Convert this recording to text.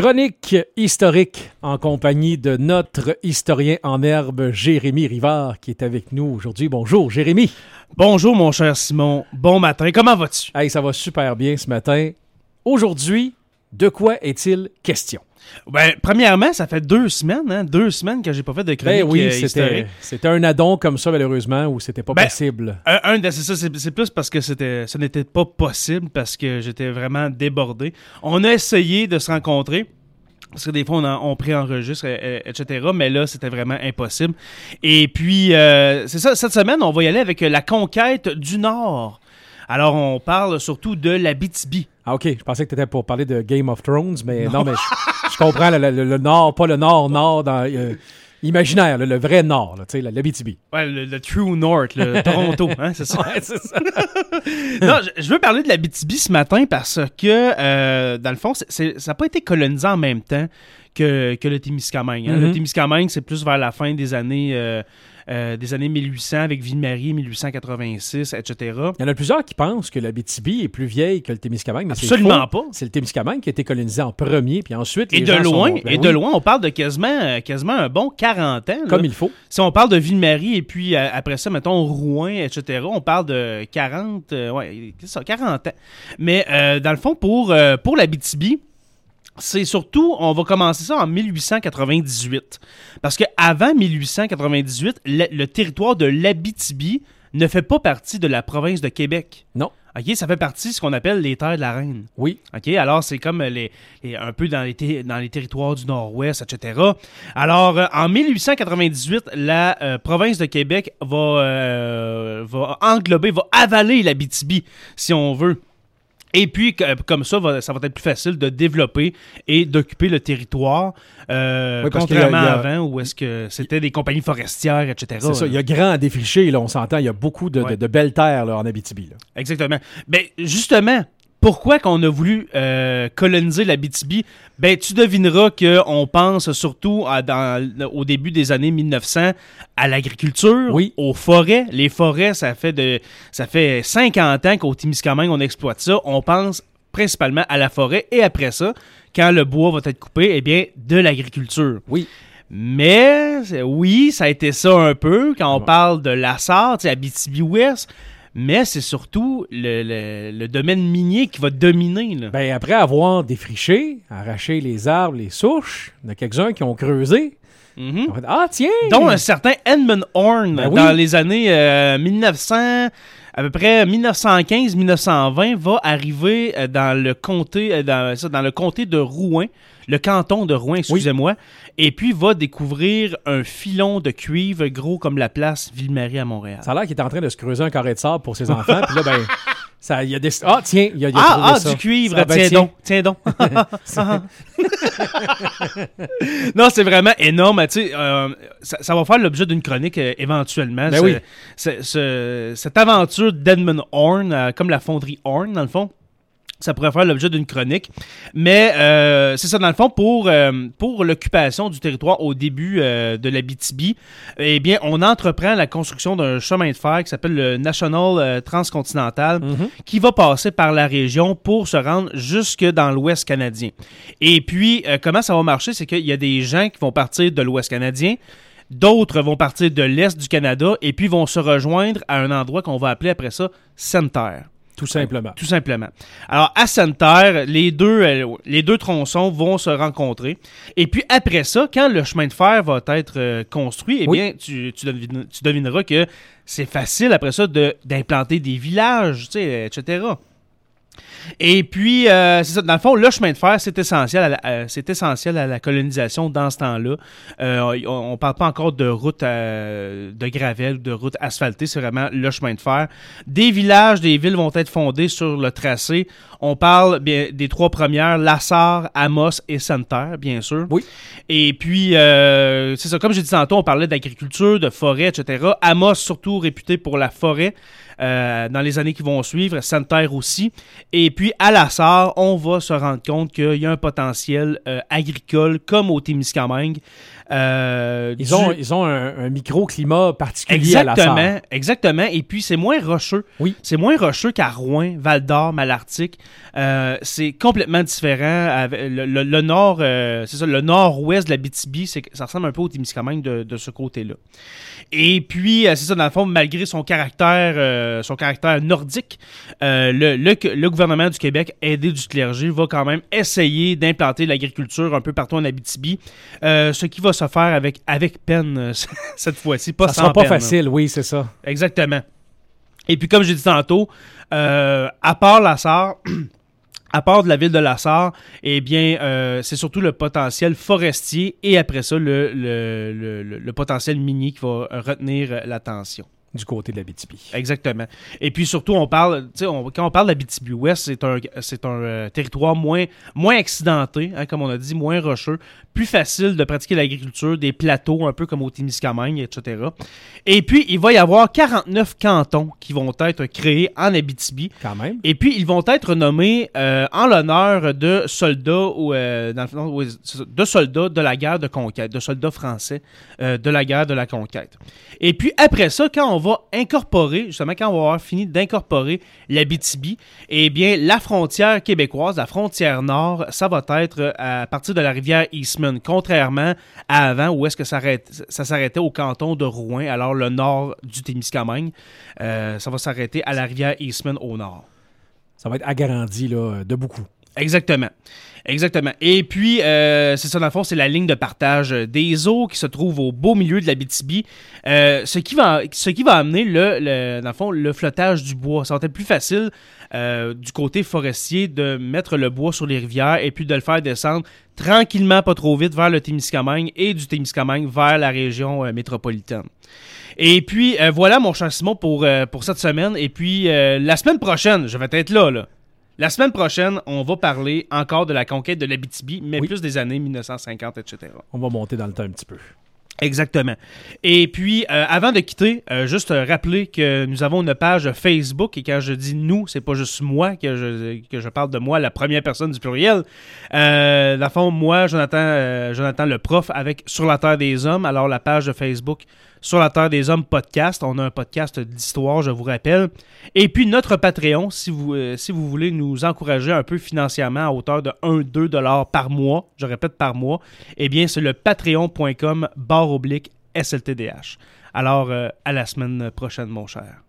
Chronique historique en compagnie de notre historien en herbe Jérémy Rivard qui est avec nous aujourd'hui. Bonjour Jérémy. Bonjour mon cher Simon. Bon matin. Comment vas-tu? Hey, ça va super bien ce matin. Aujourd'hui, de quoi est-il question? Ben, premièrement, ça fait deux semaines, hein, deux semaines que j'ai pas fait de chronique Ben oui, euh, c'était, un addon comme ça malheureusement où c'était pas Ben, possible. Un, c'est ça, c'est, plus parce que c'était, ce n'était pas possible parce que j'étais vraiment débordé. On a essayé de se rencontrer. Parce que des fois, on, en- on préenregistre, etc. Mais là, c'était vraiment impossible. Et puis, euh, c'est ça, cette semaine, on va y aller avec la conquête du Nord. Alors, on parle surtout de la BTB. Ah ok, je pensais que tu étais pour parler de Game of Thrones, mais non, mais je, je comprends le, le- le nord, pas le nord-nord dans euh, imaginaire, le, le vrai nord, tu sais, la l'Abitibi. Ouais, le, le True North, le Toronto, hein, c'est ça. Ouais, c'est ça. non, je, je veux parler de la BTB ce matin parce que, euh, dans le fond, ça n'a pas été colonisé en même temps que, que le Témiscamingue. hein. Le Mhm. Témiscamingue, c'est plus vers la fin des années, euh, euh, des années 1800 avec Ville-Marie, 1886, etc. Il y en a plusieurs qui pensent que l'Abitibi est plus vieille que le Témiscamingue, mais Absolument pas. C'est le Témiscamingue qui a été colonisé en premier, puis ensuite Et les de gens loin. Ben et de loin, on parle de quasiment, euh, quasiment un bon 40 ans. là. Comme il faut. Si on parle de Ville-Marie et puis euh, après ça, mettons Rouen, etc., on parle de 40, euh, ouais, ça, 40 ans. Mais dans le fond, pour, pour la BTB, c'est surtout, on va commencer ça en 1898. Parce que avant 1898, le, le territoire de l'Abitibi ne fait pas partie de la province de Québec. Non. OK, ça fait partie de ce qu'on appelle les terres de la reine. Oui. OK, alors c'est comme les, les- un peu dans les, ter- dans les territoires du Nord-Ouest, etc. Alors, euh, en 1898, la euh, province de Québec va, euh, va englober, va avaler la BTB, si on veut. Et puis, comme ça, ça va être plus facile de développer et d'occuper le territoire, euh, Oui, parce qu'il y a- contrairement a- à avant où est-ce que c'était des compagnies forestières, etc. C'est ça. Il y a grand à défricher, là, on s'entend. Il y a beaucoup de, de- Ouais. de belles terres là, en Abitibi. là. Exactement. Ben, justement, pourquoi qu'on a voulu euh, coloniser la BTB? Ben, tu devineras qu'on pense surtout à- dans, au début des années 1900 à l'agriculture, Oui. aux forêts. Les forêts, ça fait, de, ça fait 50 ans qu'au Témiscamingue, on exploite ça. On pense principalement à la forêt et après ça, quand le bois va être coupé, eh bien, de l'agriculture. Oui. Mais oui, ça a été ça un peu quand on Ouais. parle de tu sais, Abitibi-Ouest. Mais c'est surtout le, le- le domaine minier qui va dominer. Là. Ben, après avoir défriché, arraché les arbres, les souches, il y en a quelques-uns qui ont creusé. Mhm. Fait, ah, tiens! Dont un certain Edmund Horn Ben oui. dans les années euh, 1900, à peu près 1915-1920, va arriver euh, dans le comté, euh, dans le comté de Rouen, le canton de Rouen, excusez-moi, et puis va découvrir un filon de cuivre gros comme la place Ville-Marie à Montréal. Ça a l'air qu'il est en train de se creuser un carré de sable pour ses enfants. Puis là, ben, ça, il y a des... Ah, tiens, il y a, Ah, ah, ça. du cuivre, Ah, ben, tiens, tiens. donc, tiens donc. non, c'est vraiment énorme. Tu sais, euh, ça, ça va faire l'objet d'une chronique euh, éventuellement. Ben oui. ce- ce- cette aventure d'Edmund Horn, euh, comme la fonderie Horn, dans le fond. Ça pourrait faire l'objet d'une chronique. Mais euh, c'est ça, dans le fond, pour, euh, pour l'occupation du territoire au début euh, de la BTB, eh bien, on entreprend la construction d'un chemin de fer qui s'appelle le National Transcontinental Mhm. qui va passer par la région pour se rendre jusque dans l'Ouest canadien. Et puis, comment ça va marcher? C'est qu'il y a des gens qui vont partir de l'Ouest canadien, d'autres vont partir de l'Est du Canada, et puis vont se rejoindre à un endroit qu'on va appeler après ça Center. Tout simplement. Tout simplement. Alors, à Center, les deux, euh, les deux tronçons vont se rencontrer. Et puis, après ça, quand le chemin de fer va être euh, construit, eh Oui. bien, tu, tu, devine- tu devineras que c'est facile, après ça, de- d'implanter des villages, tu sais, etc. Et puis, euh, c'est ça, dans le fond, le chemin de fer, c'est essentiel, à la, euh, essentiel à la colonisation dans ce temps-là. Euh, on ne parle pas encore de route euh, de gravel, de route asphaltée, c'est vraiment le chemin de fer. Des villages, des villes vont être fondées sur le tracé. On parle bien, des trois premières, Lassar, Amos et Center, bien sûr. Oui. Et puis, c'est ça, comme j'ai dit tantôt, on parlait d'agriculture, de forêt, etc. Amos, surtout réputé pour la forêt. dans les années qui vont suivre, Santerre aussi. Et puis à la SAR, on va se rendre compte qu'il y a un potentiel euh, agricole comme au Témiscamingue. Euh, ils, ont, ils ont un, microclimat particulier à la Exactement, exactement. Et puis c'est moins rocheux. Oui. C'est moins rocheux qu'à Rouen, Val d'Or, Malartic. c'est complètement différent. le, nord, c'est ça, le nord-ouest de la BTB, ça ressemble un peu au Témiscamingue de, de ce côté-là. Et puis, c'est ça, dans le fond, malgré son caractère, euh, son caractère nordique, euh, le, le, gouvernement du Québec, aidé du clergé, va quand même essayer d'implanter l'agriculture un peu partout en Abitibi, euh, ce qui va se faire avec, avec peine cette fois-ci, pas ça sans sera pas facile, oui, c'est ça. Exactement. Et puis, comme j'ai dit tantôt, à part la SAR, à part de la ville de Lassar, eh bien, euh, c'est surtout le potentiel forestier et après ça, le, le, le potentiel minier qui va retenir l'attention du côté de la BTB. Exactement. Et puis surtout, on parle, on, quand on parle de la BTB Ouest, c'est un, c'est un euh, territoire moins, moins accidenté, hein, comme on a dit, moins rocheux, plus facile de pratiquer l'agriculture, des plateaux un peu comme au Témiscamingue, etc. Et puis, il va y avoir 49 cantons qui vont être créés en Abitibi. Quand même. Et puis, ils vont être nommés euh, en l'honneur de soldats ou euh, de soldats de la guerre de conquête, de soldats français de la guerre de la conquête. Et puis, après ça, quand on va incorporer, justement, quand on va avoir fini d'incorporer l'Abitibi, eh bien, la frontière québécoise, la frontière nord, ça va être à partir de la rivière Eastman, contrairement à avant, où est-ce que ça, s'arrêtait au canton de Rouen, alors le nord du Témiscamingue. Euh, ça va s'arrêter à la rivière Eastman au nord. Ça va être agrandi là, de beaucoup. Exactement. Exactement. Et puis, euh, c'est ça, dans le fond, c'est la ligne de partage des eaux qui se trouve au beau milieu de la BTB. Euh, ce, qui va, amener, le, dans le fond, le flottage du bois. Ça va être plus facile euh, du côté forestier de mettre le bois sur les rivières et puis de le faire descendre tranquillement, pas trop vite, vers le Témiscamingue et du Témiscamingue vers la région métropolitaine. Et puis, voilà, mon cher Simon, pour, pour cette semaine. Et puis, la semaine prochaine, je vais être là, là. La semaine prochaine, on va parler encore de la conquête de l'Abitibi, mais plus des années 1950, etc. On va monter dans le temps un petit peu. Exactement. Et puis, euh, avant de quitter, euh, juste rappeler que nous avons une page Facebook et quand je dis nous, c'est pas juste moi que je, que je parle de moi, la première personne du pluriel. Euh, dans le fond, moi, Jonathan, euh, Jonathan le prof avec Sur la Terre des Hommes. Alors, la page de Facebook sur la Terre des Hommes podcast. On a un podcast d'histoire, je vous rappelle. Et puis notre Patreon, si vous, euh, voulez nous encourager un peu financièrement à hauteur de 1-2 dollars par mois, je répète par mois, eh bien c'est le patreon.com barre oblique SLTDH. Alors, euh, à la semaine prochaine, mon cher.